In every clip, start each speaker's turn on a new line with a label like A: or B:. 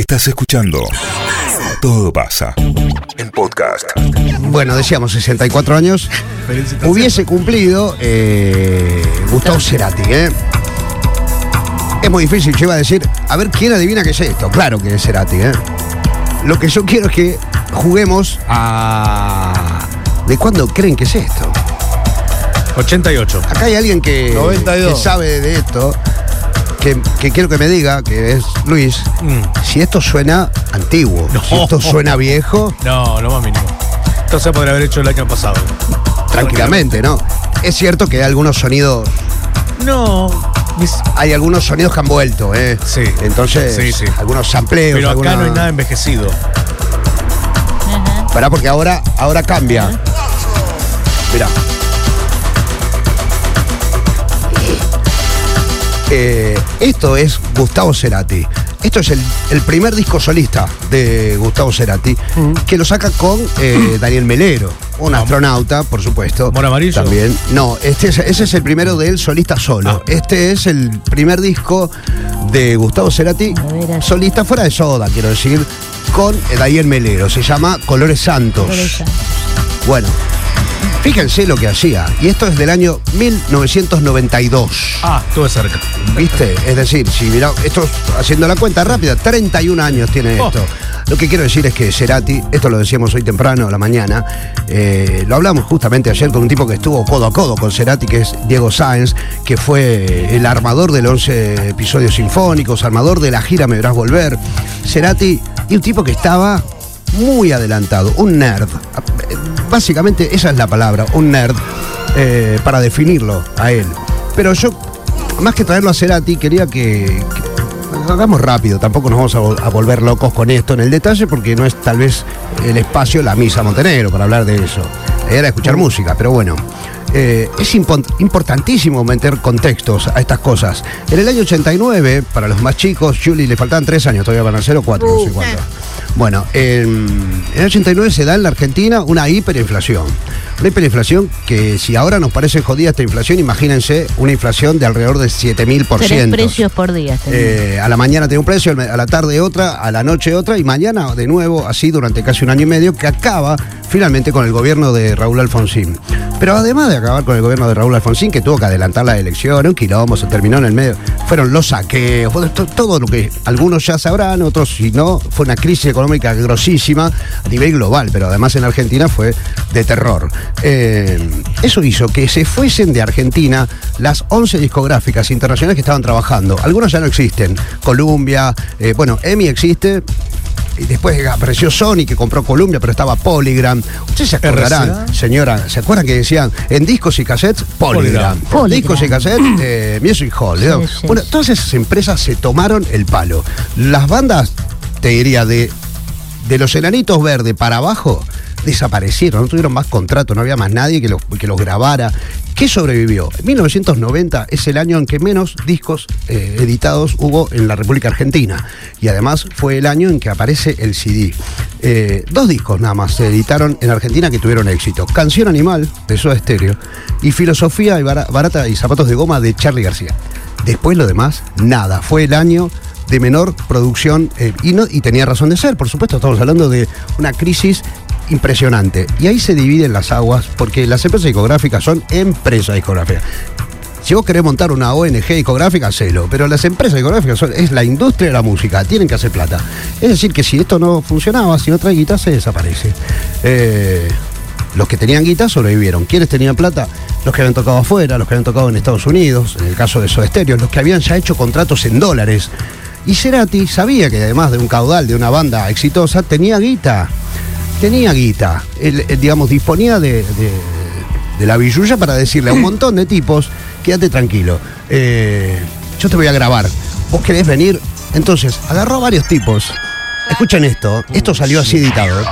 A: Estás escuchando Todo pasa en podcast.
B: Bueno, decíamos 64 años. Hubiese cumplido eh, Gustavo Cerati, ¿eh? Es muy difícil, yo iba a decir, a ver quién adivina qué es esto. Claro que es Cerati, ¿eh? Lo que yo quiero es que juguemos a. ¿De cuándo creen que es esto?
C: 88.
B: Acá hay alguien que,
C: 92.
B: que sabe de esto, que, que quiero que me diga, que es Luis,
C: Mm.
B: si esto suena antiguo,
C: No.
B: si esto suena viejo,
C: No, lo más mínimo. Esto se podría haber hecho el año pasado.
B: tranquilamente, ¿no? Es cierto que hay algunos sonidos,
C: No. mis-
B: hay algunos sonidos que han vuelto, ¿eh?
C: Sí.
B: Entonces,
C: Sí, sí.
B: algunos sampleos,
C: Pero acá
B: alguna-
C: no hay nada envejecido.
B: Pará, porque ahora, ahora cambia. Mirá. Eh, esto es Gustavo Cerati. Esto es el, el primer disco solista de Gustavo Cerati, que lo saca con eh, Daniel Melero, un astronauta, por supuesto.
C: ¿Mora Amarillo?
B: También. No, este es- ese es el primero de él solista solo.
C: Ah.
B: Este es el primer disco de Gustavo Cerati, solista fuera de soda, quiero decir, con Daniel Melero. Se llama Colores Santos.
D: Colores Santos.
B: Bueno, fíjense lo que hacía. Y esto es del año 1992.
C: Ah, estuve cerca.
B: ¿Viste? Es decir, si mirá, esto haciendo la cuenta rápida, 31 años tiene
C: Oh.
B: esto. Lo que quiero decir es que Cerati, esto lo decíamos hoy temprano, a la mañana, eh, lo hablamos justamente ayer con un tipo que estuvo codo a codo con Cerati, que es Diego Sáenz, que fue el armador de los 11 episodios sinfónicos, armador de la gira Me Verás Volver. Cerati, y un tipo que estaba muy adelantado, un nerd. Básicamente esa es la palabra, un nerd, eh, para definirlo a él. Pero yo, más que traerlo a Cerati, quería que, que hagamos rápido, tampoco nos vamos a, vol- a volver locos con esto en el detalle, porque no es tal vez el espacio La Misa Montenegro para hablar de eso. Era escuchar música, pero bueno. eh, es importantísimo meter contextos a estas cosas. En el año 89, para los más chicos, Julie le faltaban tres años, todavía van a ser o cuatro, no sé cuánto. Bueno, en, en el 89 se da en la Argentina una hiperinflación. Una hiperinflación que si ahora nos parece jodida esta inflación, imagínense una inflación de alrededor de 7000%.
D: Tres precios por día.
B: Eh, a la mañana tiene un precio, a la tarde otra, a la noche otra y mañana de nuevo, así durante casi un año y medio, que acaba finalmente con el gobierno de Raúl Alfonsín. Pero además de acabar con el gobierno de Raúl Alfonsín, que tuvo que adelantar la elección, un quilombo, se terminó en el medio, fueron los saqueos, todo lo que algunos ya sabrán, otros si no, fue una crisis económica grosísima a nivel global, pero además en Argentina fue de terror. Eh, eso hizo que se fuesen de Argentina las 11 discográficas internacionales que estaban trabajando. Algunas ya no existen. Columbia, eh, bueno, EMI existe. Y después apareció Sony que compró Columbia, pero estaba Polygram. Ustedes se acordarán,
C: RCA.
B: señora, ¿se acuerdan que decían en discos y cassettes? Polygram.
D: Polygram.
B: En Discos y cassettes, eh, Music Hall.
D: Sí,
B: ¿no?
D: sí,
B: bueno,
D: sí.
B: todas esas empresas se tomaron el palo. Las bandas, te diría, de, de los enanitos verdes para abajo, desaparecieron, no tuvieron más contrato, no había más nadie que los, que los grabara. ¿Qué sobrevivió? 1990 es el año en que menos discos eh, editados hubo en la República Argentina. Y además fue el año en que aparece el CD. Eh, dos discos nada más se editaron en Argentina que tuvieron éxito. Canción Animal, de Soda Stereo, y Filosofía y Bara- Barata y Zapatos de Goma, de Charlie García. Después lo demás, nada. Fue el año de menor producción eh, y, no, y tenía razón de ser, por supuesto, estamos hablando de una crisis impresionante. Y ahí se dividen las aguas porque las empresas discográficas son empresas discográficas. Si vos querés montar una ONG discográfica, hacelo. Pero las empresas discográficas son, es la industria de la música, tienen que hacer plata. Es decir, que si esto no funcionaba, si no trae guita, se desaparece. Eh, los que tenían guita sobrevivieron. ¿Quiénes tenían plata? Los que habían tocado afuera, los que habían tocado en Estados Unidos, en el caso de Soda Stereo, los que habían ya hecho contratos en dólares. Y Cerati sabía que además de un caudal de una banda exitosa, tenía guita. Tenía guita. Él, él, digamos, disponía de, de- de la billulla para decirle a un montón de tipos, quédate tranquilo. eh, yo te voy a grabar. ¿Vos querés venir? Entonces, agarró a varios tipos. Escuchen esto. Esto salió así editado.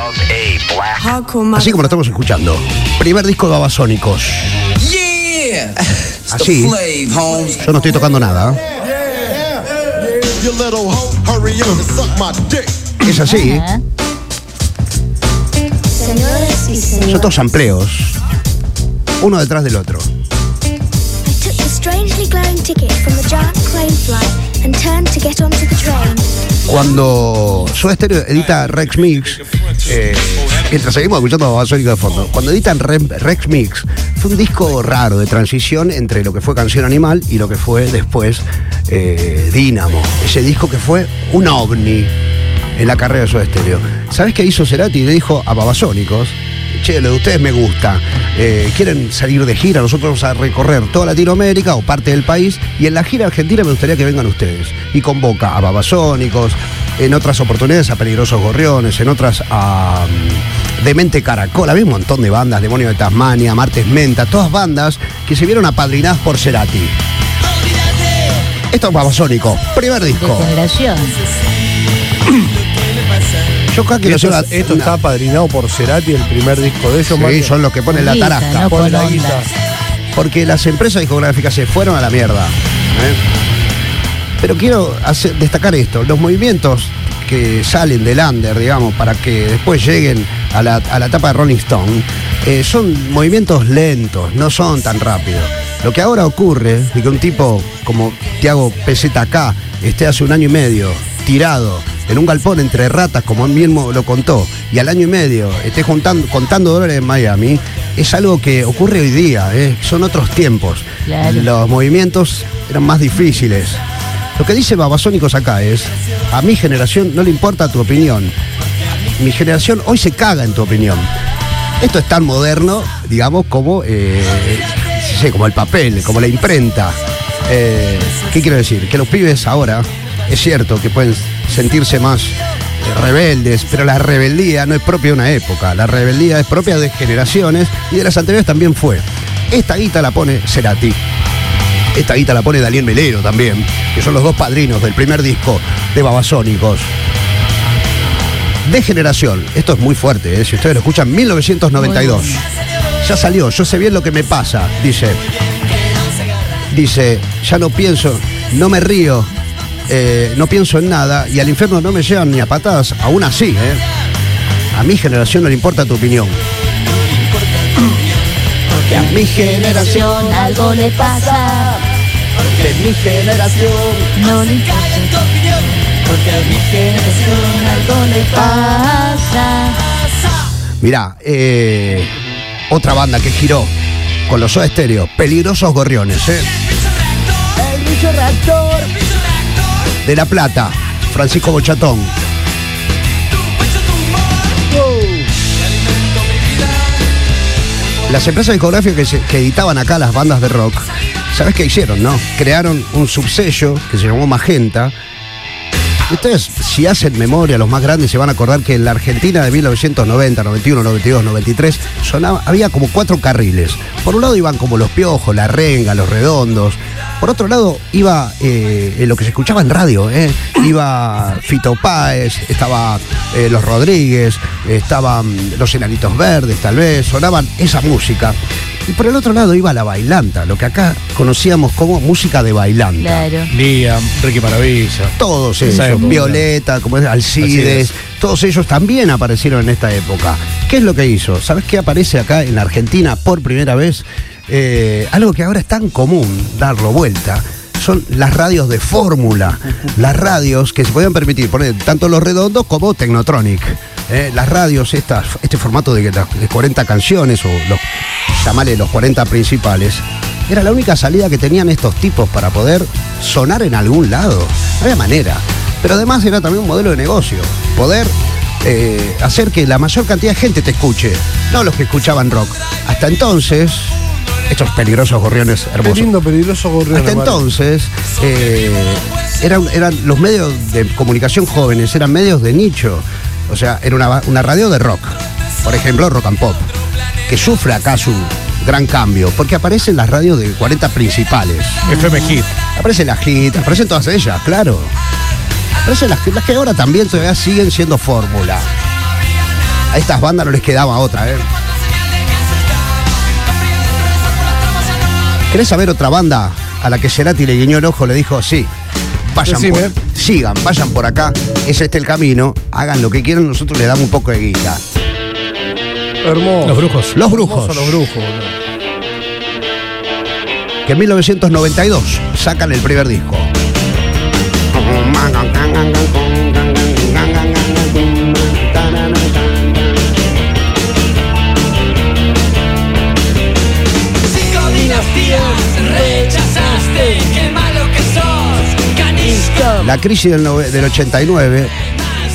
B: Así como lo estamos escuchando. Primer disco de Babasónicos.
E: Yeah! It's
B: Así. Yo no estoy tocando nada.
F: You little hoe, hurry up and suck my dick.
B: Es así.
D: Ajá.
G: Señores y
B: Son todos sampleos. Uno detrás del otro. Cuando Soda Stereo edita Rex Mix, eh, mientras seguimos escuchando a Babasónico de fondo, cuando editan Re- Rex Mix, fue un disco raro de transición entre lo que fue Canción Animal y lo que fue después eh, Dínamo. Ese disco que fue un ovni en la carrera de Soda Stereo. ¿Sabes qué hizo Cerati? Le dijo a Babasónicos, che, lo de ustedes me gusta, eh, quieren salir de gira, nosotros vamos a recorrer toda Latinoamérica o parte del país, y en la gira argentina me gustaría que vengan ustedes. Y convoca a Babasónicos, en otras oportunidades a Peligrosos Gorriones, en otras a mm, Demente Caracol, había un montón de bandas, Demonio de Tasmania, Martes Menta, todas bandas que se vieron apadrinadas por Cerati. Esto es Babasónico, primer disco. Yo creo que
H: Esto, esto
B: una-
H: está apadrinado por Cerati, el primer disco de ellos.
B: Sí,
H: Mario.
B: son los que ponen la tarasca.
D: no
H: Pone
D: con
H: la guita.
B: Porque las empresas discográficas se fueron a la mierda. ¿eh? Pero quiero hacer- destacar esto: los movimientos que salen del under, digamos, para que después lleguen a la, a la etapa de Rolling Stone, eh, son movimientos lentos, no son tan rápidos. Lo que ahora ocurre es que un tipo como Tiago PZK esté hace un año y medio tirado en un galpón entre ratas, como él mismo lo contó, y al año y medio esté juntando, contando dólares en Miami, es algo que ocurre hoy día, ¿eh? son otros tiempos.
D: Claro.
B: Los movimientos eran más difíciles. Lo que dice Babasónicos acá es, a mi generación no le importa tu opinión. Mi generación hoy se caga en tu opinión. Esto es tan moderno, digamos, como, eh, como el papel, como la imprenta. Eh, ¿Qué quiero decir? Que los pibes ahora, es cierto que pueden sentirse más eh, rebeldes, pero la rebeldía no es propia de una época. La rebeldía es propia de generaciones y de las anteriores también fue. Esta guita la pone Cerati. Esta guita la pone Daniel Melero también, que son los dos padrinos del primer disco de Babasónicos. De generación, esto es muy fuerte, ¿eh? si ustedes lo escuchan, 1992. Ya salió, yo sé bien lo que me pasa, dice. Dice, ya no pienso, no me río, eh, no pienso en nada y al infierno no me llevan ni a patadas, aún así, ¿eh? A mi generación no le importa tu opinión. Porque a mi generación,
D: algo le pasa.
B: de mi generación.
D: No le importa. Porque a mi generación algo le pasa.
B: Mirá, eh, otra banda que giró con los Soda Stereo, Peligrosos Gorriones, ¿eh? El bicho reactor. De La Plata, Francisco Bochatón. Las empresas discográficas que, que editaban acá las bandas de rock, ¿sabes qué hicieron, no? Crearon un subsello que se llamó Magenta. Ustedes, si hacen memoria, los más grandes se van a acordar que en la Argentina de 1990, 91, 92, 93, sonaba, había como cuatro carriles. Por un lado iban como los piojos, la renga, los redondos. Por otro lado iba eh, lo que se escuchaba en radio, ¿eh? Iba Fito Páez, estaba eh, Los Rodríguez, estaban los Enanitos Verdes, tal vez, sonaban esa música. Y por el otro lado iba la bailanta, lo que acá conocíamos como música de bailanta
D: Claro.
C: Liam, Ricky Maravilla.
B: todos
C: Esa
B: ellos,
C: época.
B: Violeta, como es, Alcides,
C: Alcides.
B: todos ellos también aparecieron en esta época. ¿Qué es lo que hizo? ¿Sabes qué aparece acá en la Argentina por primera vez? Eh, algo que ahora es tan común darlo vuelta. Son las radios de fórmula, las radios que se podían permitir poner tanto los redondos como Technotronic. Eh, las radios, este formato de, de 40 canciones o los, los 40 principales, era la única salida que tenían estos tipos para poder sonar en algún lado. No había manera. Pero además era también un modelo de negocio. Poder eh, hacer que la mayor cantidad de gente te escuche. No los que escuchaban rock. Hasta entonces, estos peligrosos gorriones
H: Qué
B: hermosos.
H: lindo, peligroso gorrión.
B: Hasta
H: hermano.
B: entonces, eh, eran, eran los medios de comunicación jóvenes, eran medios de nicho. O sea, era una, una radio de rock. Por ejemplo, Rock and Pop. Que sufre acaso un gran cambio. Porque aparecen las radios de 40 principales.
C: FM Hit.
B: Aparecen las hits, aparecen todas ellas, claro. Aparecen las, las que ahora también todavía siguen siendo fórmula. A estas bandas no les quedaba otra, ¿eh? ¿Querés saber otra banda a la que Cerati le guiñó el ojo? Le dijo, sí, vayan
H: Decime.
B: por, sigan, vayan por acá, es este el camino, hagan lo que quieran, nosotros les damos un poco de guita.
H: Hermoso.
C: Los brujos.
B: Los brujos,
H: Hermoso los brujos. boludo.
B: que en 1992 sacan el primer disco. La crisis del, nove- del 89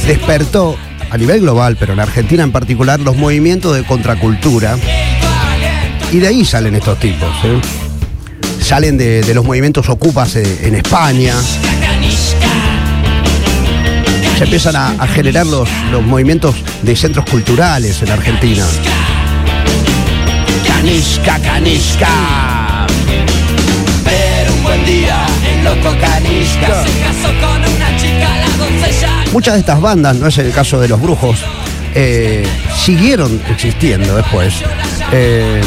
B: despertó a nivel global, pero en Argentina en particular, los movimientos de contracultura. Y de ahí salen estos tipos. ¿eh? Salen de, de los movimientos ocupas en España. Se empiezan a, a generar los, los movimientos de centros culturales en Argentina. Canisca, canisca. Muchas de estas bandas, no es el caso de los brujos, eh, siguieron existiendo después. Eh,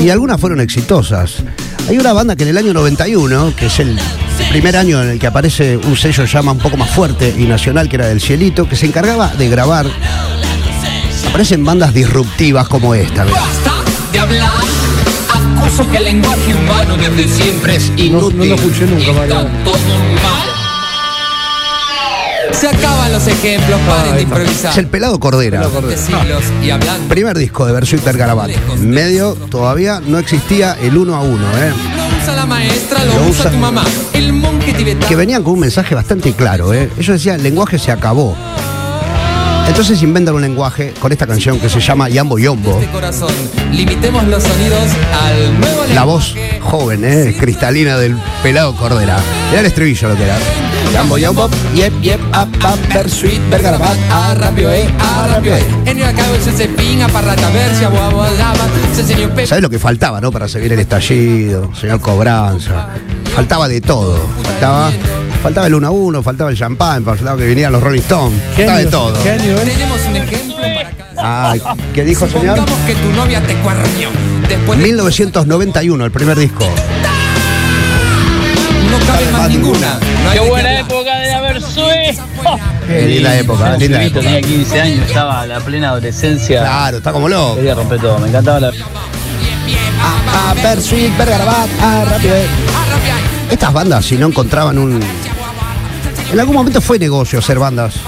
B: y algunas fueron exitosas. Hay una banda que en el año 91, que es el primer año en el que aparece un sello llama un poco más fuerte y nacional, que era del Cielito, que se encargaba de grabar. Aparecen bandas disruptivas como esta.
I: Que el lenguaje humano desde siempre es
H: No,
I: inútil.
H: no lo escuché nunca,
I: normal. Se acaban los ejemplos, paren de improvisar.
B: Es el Pelado Cordera.
I: Y hablando.
B: Primer disco de Versuit Vergarabat. Medio todavía no existía el uno a uno, ¿eh?
I: Lo usa la maestra, lo,
B: Lo
I: usa,
B: usa-
I: tu mamá. El monje tibetano.
B: que venían con un mensaje bastante claro. ¿eh? Ellos decían, el lenguaje se acabó. Entonces inventan un lenguaje con esta canción que se llama Yambo Yombo.
I: de corazón. Limitemos los sonidos al nuevo
B: La voz joven, ¿eh? cristalina del pelado Cordera. Era el estribillo lo que era. Yambo Yombo, yep, yep, up, up, Versuit Vergarabat,
I: A rapio, eh, a rapio, eh.
B: ¿Sabes lo que faltaba, no? Para seguir el estallido, señor Cobranza. Faltaba de todo. Faltaba, faltaba el 1 a 1, faltaba el champán, faltaba que vinieran los Rolling Stones. Faltaba de todo.
H: ¿Qué año es?
I: Tenemos un ejemplo para cada.
B: Ay, ¿qué dijo, señor?
I: Que tu novia te cuernió. Después de
B: 1991, el primer disco.
I: no cabe más ninguna. No
J: Qué buena época de haber sueño.
B: Qué linda época, linda época.
J: Tenía 15 años, estaba en la plena adolescencia.
B: Claro, está como loco.
J: Quería romper todo, me encantaba la.
B: A Versuit, Vergarabat, a Rapio. Estas bandas, si no encontraban un. En algún momento fue negocio hacer bandas. eh,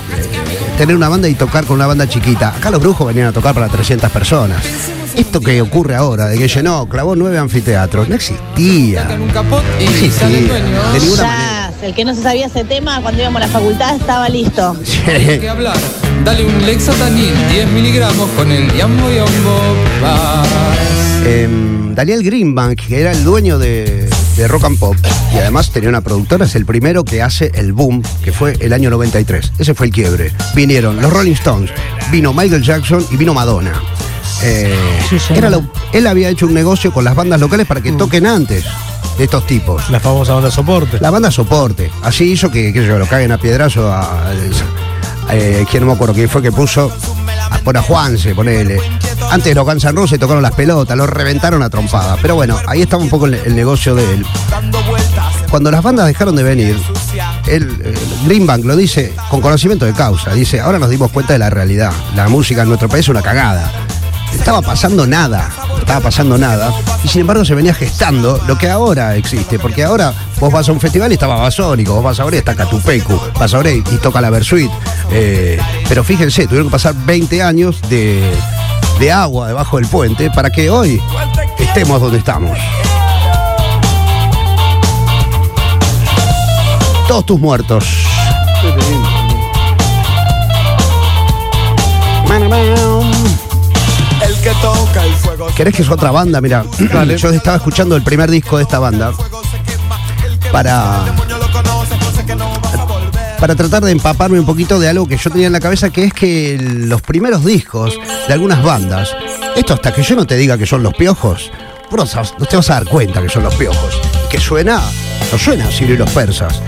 B: tener una banda y tocar con una banda chiquita. Acá los brujos venían a tocar para 300 personas. Esto que ocurre ahora, de que llenó, clavó nueve anfiteatros, no existía. No
I: el
B: existía.
I: dueño.
B: De ninguna manera.
G: Ya, el que no se sabía ese tema cuando íbamos a la facultad estaba listo.
I: que hablar. Dale un Lexotanil, 10 miligramos con el Yambo Yombo. Vas.
B: Em, Daniel Greenbank, que era el dueño de, de Rock and Pop y además tenía una productora, es el primero que hace el boom, que fue el año 93. Ese fue el quiebre. Vinieron los Rolling Stones, vino Michael Jackson y vino Madonna. Eh, era lo- él había hecho un negocio con las bandas locales para que toquen antes de estos tipos.
C: La famosa banda soporte.
B: La banda soporte. Así hizo que, sé yo, lo caguen a piedrazo a. a- eh, quién no me acuerdo quién fue que puso. A, por a Juanse, ponele. Antes los Guns N' Roses tocaron las pelotas, los reventaron a trompada. Pero bueno, ahí estaba un poco el, el negocio de él. Cuando las bandas dejaron de venir, él, eh, Greenbank lo dice con conocimiento de causa. Dice, ahora nos dimos cuenta de la realidad. La música en nuestro país es una cagada. Estaba pasando nada, estaba pasando nada. Y sin embargo se venía gestando lo que ahora existe. Porque ahora vos vas a un festival y está Babasónico, vos vas a y está Catupecu, vas a y, y toca la Versuit. Eh, pero fíjense, tuvieron que pasar 20 años de, de agua debajo del puente para que hoy estemos donde estamos. Todos tus muertos.
F: Toca el fuego.
B: ¿Querés que es otra banda? Mira, yo estaba escuchando el primer disco de esta banda para, para tratar de empaparme un poquito de algo que yo tenía en la cabeza, que es que los primeros discos de algunas bandas, esto hasta que yo no te diga que son los piojos, no, te vas a dar cuenta que son los piojos. Que suena, no suena Sirio y los persas.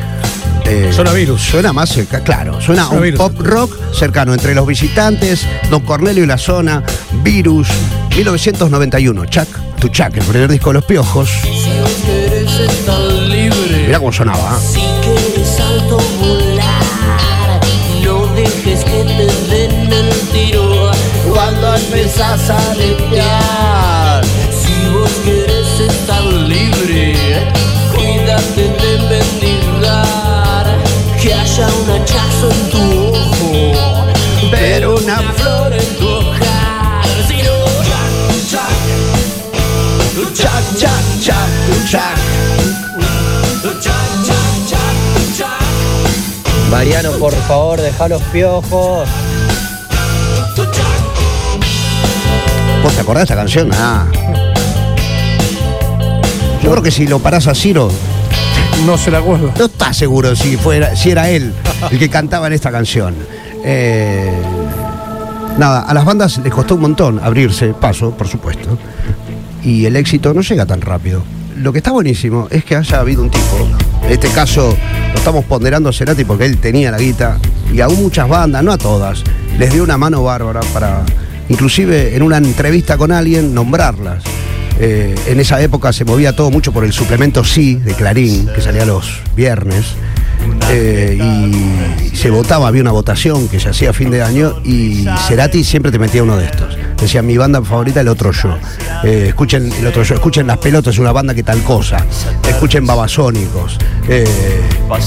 B: Eh,
C: Suena Virus.
B: Suena más, cerca- claro, suena un
C: Virus.
B: pop rock cercano entre los visitantes, Don Cornelio y la zona, Virus, 1991, Chuck, tu Chuck, el primer disco de los piojos. Mirá cómo sonaba. ¿eh?
D: Si alto
J: por favor, deja los piojos.
B: ¿Vos te acordás de esta canción? Ah. Yo creo que si lo parás a Ciro,
H: No se la acuerdo.
B: no estás seguro si, fuera, si era él el que cantaba en esta canción. Eh, nada, a las bandas les costó un montón abrirse paso, por supuesto. Y el éxito no llega tan rápido. Lo que está buenísimo es que haya habido un tipo, en este caso lo estamos ponderando a Cerati porque él tenía la guita, y aún muchas bandas, no a todas, les dio una mano bárbara para, inclusive en una entrevista con alguien, nombrarlas. Eh, en esa época se movía todo mucho por el suplemento Sí de Clarín, que salía los viernes. Eh, y se votaba, había una votación que se hacía a fin de año y Cerati siempre te metía uno de estos. Decía mi banda favorita, el otro yo. Eh, escuchen el otro yo, escuchen Las Pelotas, una banda que tal cosa. Escuchen Babasónicos. Eh,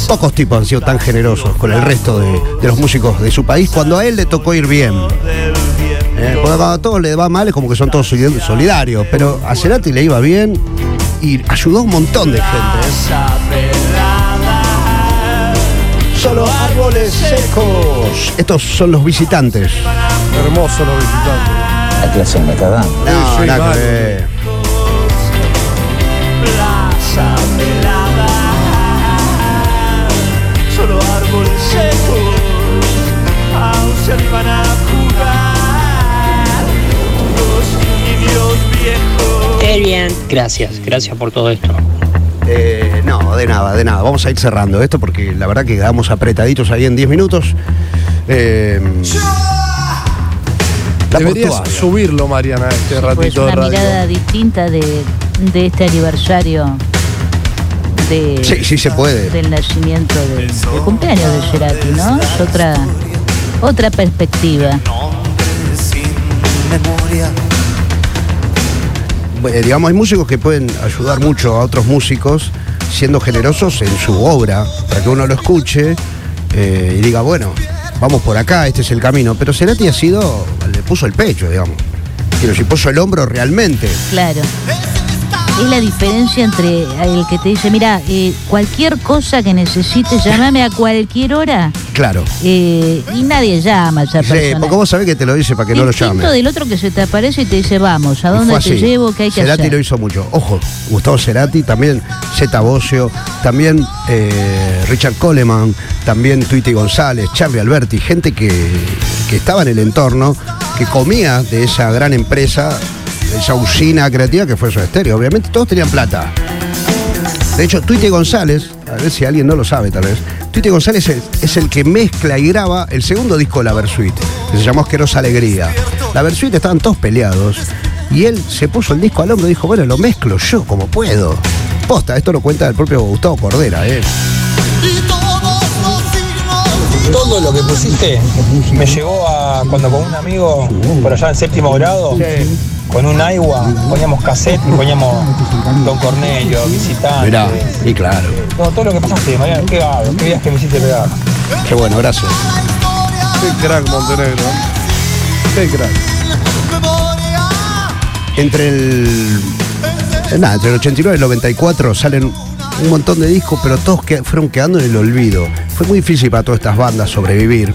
B: pocos tipos han sido tan generosos con el resto de, los músicos de su país cuando a él le tocó ir bien. Eh, cuando a todos le va mal es como que son todos solid- solidarios, pero a Cerati le iba bien y ayudó a un montón de gente. ¿eh? Solo árboles secos. Estos son los visitantes.
H: Hermoso los visitantes.
J: La clase me cagan.
B: No,
H: sí,
B: nada que ver.
D: Plaza pelada, solo árboles secos, aún se animan a jugar, los niños viejos.
K: Qué bien. Gracias, gracias por todo esto.
B: Eh, no, de nada, de nada. Vamos a ir cerrando esto porque la verdad que quedamos apretaditos ahí en 10 minutos. Eh,
H: Deberías subirlo, Mariana, este
L: Pues
H: ratito de
L: una
H: radio.
L: mirada distinta de, de este aniversario de,
B: Sí, sí se puede.
L: del nacimiento del, del cumpleaños de Cerati, ¿no? Es otra, otra perspectiva.
B: Digamos, hay músicos que pueden ayudar mucho a otros músicos siendo generosos en su obra, para que uno lo escuche eh, y diga, bueno, vamos por acá, este es el camino. Pero Cerati ha sido, le puso el pecho, digamos. Quiero decir, puso el hombro realmente.
L: Claro. Es la diferencia entre el que te dice, mira, eh, cualquier cosa que necesites, llámame a cualquier hora.
B: Claro.
L: eh, y nadie llama a esa
B: Sí, porque vos sabés que te lo dice para que no lo llame.
L: del otro que se te aparece y te dice, vamos, ¿a dónde te llevo? ¿Qué hay que
B: Cerati
L: hacer?
B: lo hizo mucho. Ojo, Gustavo Cerati, también Zeta Bocio, también eh, Richard Coleman, también Tweety González, Charlie Alberti, gente que, que estaba en el entorno, que comía de esa gran empresa, de esa usina creativa que fue su estéreo. Obviamente todos tenían plata. De hecho, Tweety González, a ver si alguien no lo sabe tal vez, Tweety González es, es el que mezcla y graba el segundo disco de la Versuit, que se llamó Asquerosa Alegría. La Versuit estaban todos peleados y él se puso el disco al hombro y dijo, bueno, lo mezclo yo como puedo. Posta, esto lo cuenta el propio Gustavo Cordera, ¿eh?
M: Todo lo que pusiste me llevó a cuando con un amigo, por allá en séptimo grado, con un agua, poníamos cassette y poníamos Don Cornelio, visitante.
B: Mirá, y claro.
M: No, todo lo que pasaste, Mariano, qué gado, qué días que me hiciste pegar.
B: Qué bueno, gracias.
H: Qué crack Montenegro. Qué crack.
B: Entre el. eh, Nada, entre el 89 y el 94 salen un montón de discos, pero todos que fueron quedando en el olvido. Fue muy difícil para todas estas bandas sobrevivir.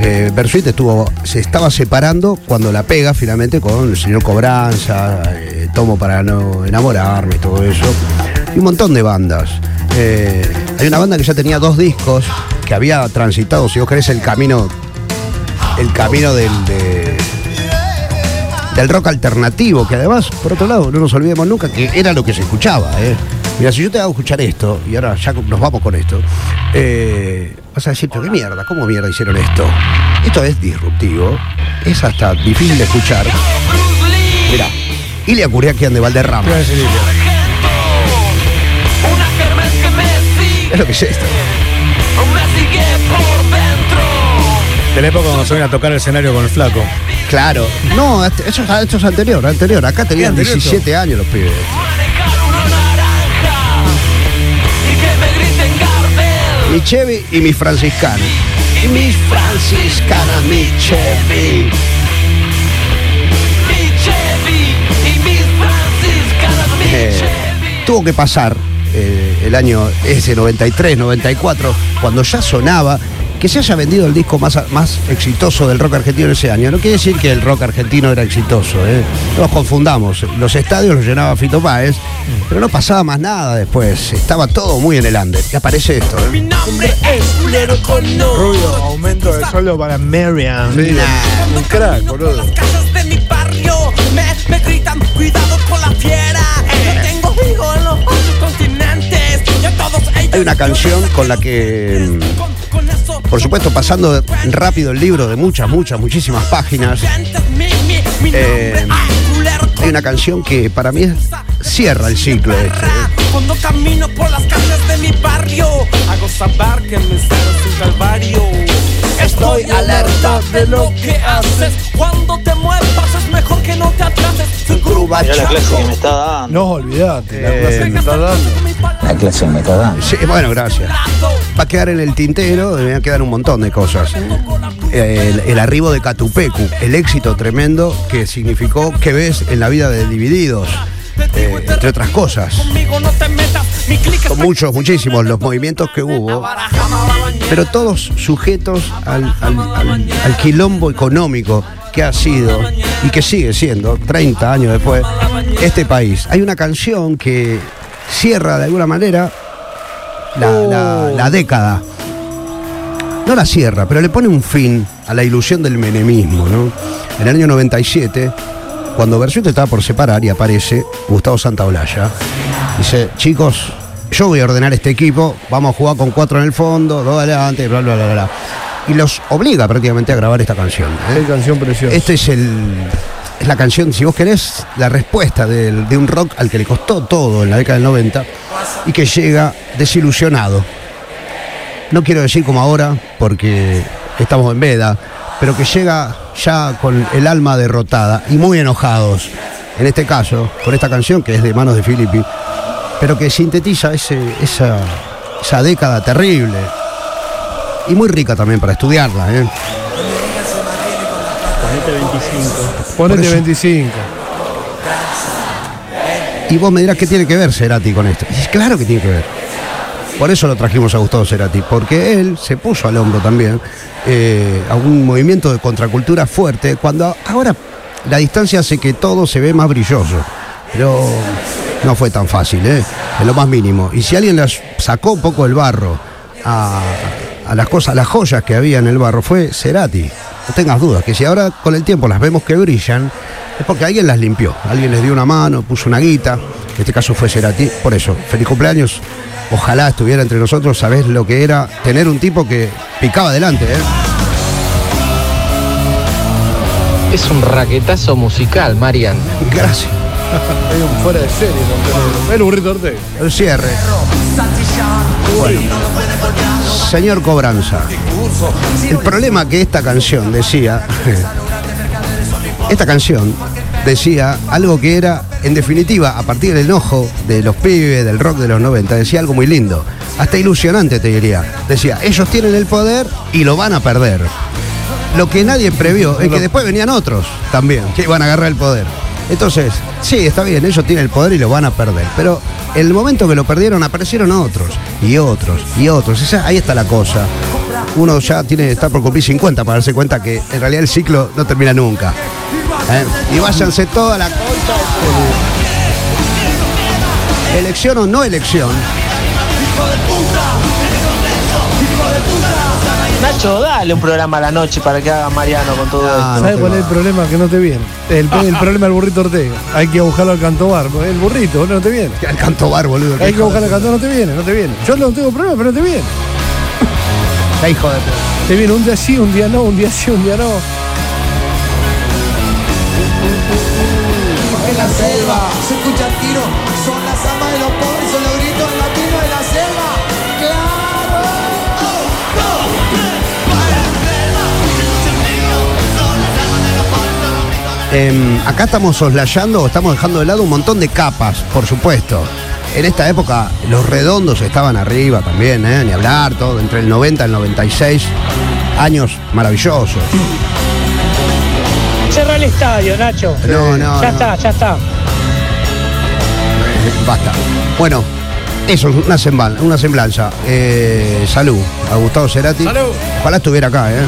B: Eh, estuvo, se estaba separando cuando la pega finalmente con el señor Cobranza, eh, Tomo para no enamorarme y todo eso. Y un montón de bandas. Eh, hay una banda que ya tenía dos discos, que había transitado, si vos querés, el camino. El camino del, de- del rock alternativo, que además, por otro lado, no nos olvidemos nunca que era lo que se escuchaba. ¿eh? Mira, si yo te hago escuchar esto, y ahora ya nos vamos con esto, eh, vas a decir, pero qué mierda, ¿cómo mierda hicieron esto? Esto es disruptivo, es hasta difícil de escuchar. Mira, Ilia Curiaquian de Valderrama. Es lo que es esto.
C: De la época cuando se ven a tocar el escenario con el flaco.
B: Claro. No, esto es, esto es anterior, anterior. Acá tenían
C: anterior
B: 17 años los pibes. Mi Chevy y mi franciscano. Y mis franciscanas, mi Chevy. Eh, tuvo que pasar eh, el año ese 93, 94, cuando ya sonaba que se haya vendido el disco más, más exitoso del rock argentino ese año. No quiere decir que el rock argentino era exitoso, ¿eh? no nos confundamos. Los estadios los llenaba Fito Páez, pero no pasaba más nada después. Estaba todo muy en el under. Y aparece esto. ¿eh?
H: Rubio, aumento de sueldo para Marian. Sí, un crack, boludo.
D: de mi barrio me, me gritan cuidado con la fiera. Yo tengo hijos en los ocho continentes. Y a todos ellos
B: Hay una canción con la que, por supuesto, pasando rápido el libro de muchas, muchas, muchísimas páginas, eh, hay una canción que para mí cierra el ciclo este.
D: Cuando camino por las calles de mi barrio, hago saber que me calvario. Estoy alerta de lo que haces. Cuando te muevas es mejor que no te atrases.
J: La clase que me está dando.
H: No, olvidate, la
B: Eh,
H: clase que me está dando.
J: La clase que me está dando.
B: Sí, bueno, gracias. Va a quedar en el tintero, me van a quedar un montón de cosas. Eh, El, el arribo de Catupecu, el éxito tremendo que significó que ves en la vida de Divididos, eh, entre otras cosas. Son muchos, muchísimos los movimientos que hubo, pero todos sujetos al, al- al- al quilombo económico que ha sido y que sigue siendo, 30 años después, este país. Hay una canción que cierra de alguna manera la, la- la década. No la cierra, pero le pone un fin a la ilusión del menemismo, ¿no? En el año 97, cuando Bersuit estaba por separar y aparece Gustavo Santaolalla, dice, chicos, yo voy a ordenar este equipo, vamos a jugar con cuatro en el fondo, dos adelante, bla, bla, bla, bla. Y los obliga prácticamente a grabar esta canción. ¿eh?
H: Qué canción preciosa.
B: Este es el. Es la canción, si vos querés, la respuesta de un rock al que le costó todo en la década del 90 y que llega desilusionado. No quiero decir como ahora, porque estamos en veda, pero que llega ya con el alma derrotada y muy enojados. En este caso, con esta canción que es de manos de Filippi, pero que sintetiza ese, esa, esa década terrible y muy rica también para estudiarla. ¿eh?
H: Ponete
B: Por eso-
H: 25.
B: Y vos me dirás qué tiene que ver Cerati con esto. Y es claro que tiene que ver. Por eso lo trajimos a Gustavo Cerati, porque él se puso al hombro también eh, a un movimiento de contracultura fuerte, cuando ahora la distancia hace que todo se ve más brilloso. Pero no fue tan fácil, ¿eh? en lo más mínimo. Y si alguien las sacó un poco el barro a, a las cosas, las joyas que había en el barro, fue Cerati. No tengas dudas, que si ahora con el tiempo las vemos que brillan, es porque alguien las limpió, alguien les dio una mano, puso una guita, en este caso fue Cerati, por eso, feliz cumpleaños, ojalá estuviera entre nosotros, sabés lo que era tener un tipo que picaba adelante, ¿eh?
N: Es un raquetazo musical, Marian.
B: Gracias.
H: Hay un fuera de serie. El burrito Ortega.
B: El cierre. Bueno, señor Cobranza, el problema que esta canción decía, esta canción decía algo que era, en definitiva, a partir del enojo de los pibes, del rock de los 90, decía algo muy lindo, hasta ilusionante te diría. Decía, ellos tienen el poder y lo van a perder. Lo que nadie previó es que después venían otros también, que iban a agarrar el poder. Entonces, sí, está bien, ellos tienen el poder y lo van a perder. Pero el momento que lo perdieron, aparecieron otros, y otros, y otros. Esa- ahí está la cosa. Uno ya tiene estar por cumplir 50 para darse cuenta que en realidad el ciclo no termina nunca. ¿Eh? Y váyanse toda la Elección o no elección.
K: Nacho, dale un programa a la noche para que haga Mariano con todo esto.
H: ¿Sabes cuál es el problema? Que no te viene. El, el problema del burrito Ortega. Hay que buscarlo al cantobar. El burrito, boludo, no te viene.
B: Al cantobar, boludo.
H: Hay que buscarlo al cantobar, no te viene, no te viene. Yo no tengo problema, pero no te viene.
B: Qué hijo de puta.
H: Te viene un día sí, un día no, un día sí, un día no.
E: En la selva se escucha
B: Em, acá estamos soslayando, estamos dejando de lado un montón de capas, por supuesto. En esta época los redondos estaban arriba también, ¿eh? ni hablar, todo entre el 90 y el 96, años maravillosos.
O: Cerra el estadio, Nacho.
B: No, no,
O: Ya
B: no.
O: está, ya está.
B: Basta. Bueno, Eso, una, semblan- una semblanza. Eh, salud a Gustavo Cerati. Ojalá estuviera acá, ¿eh?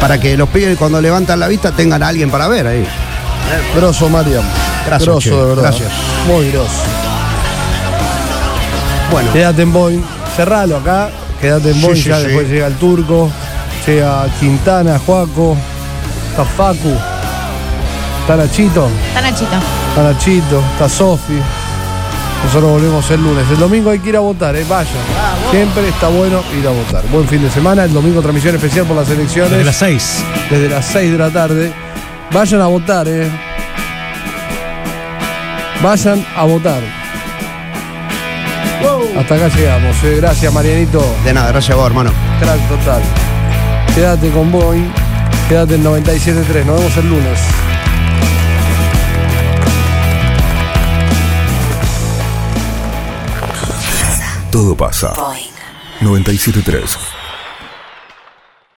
B: Para que los pibes cuando levantan la vista tengan a alguien para ver ahí.
H: Grosso, Mariam.
B: Gracias,
H: Grosso,
B: che.
H: de verdad.
B: Gracias.
H: Muy grosso.
B: Bueno.
H: Quédate en Boeing. Cerralo acá. Quédate en
B: Sí,
H: Boeing.
B: sí,
H: ya
B: sí.
H: después llega el turco. Llega Quintana, Juaco. Está Facu. Está Nachito.
L: Está Nachito.
H: Está Nachito. Está Sofi. Nosotros volvemos el lunes. El domingo hay que ir a votar, ¿eh? Vayan. Siempre está bueno ir a votar. Buen fin de semana. El domingo transmisión especial por las elecciones.
C: Desde las 6.
H: Desde las 6 de la tarde. Vayan a votar, ¿eh? Vayan a votar. Hasta acá llegamos. ¿eh? Gracias, Marianito.
B: De nada, gracias a vos, hermano.
H: Crack total. Quédate con Boeing. Quédate en 97.3. Nos vemos el lunes.
A: Todo pasa. 97.3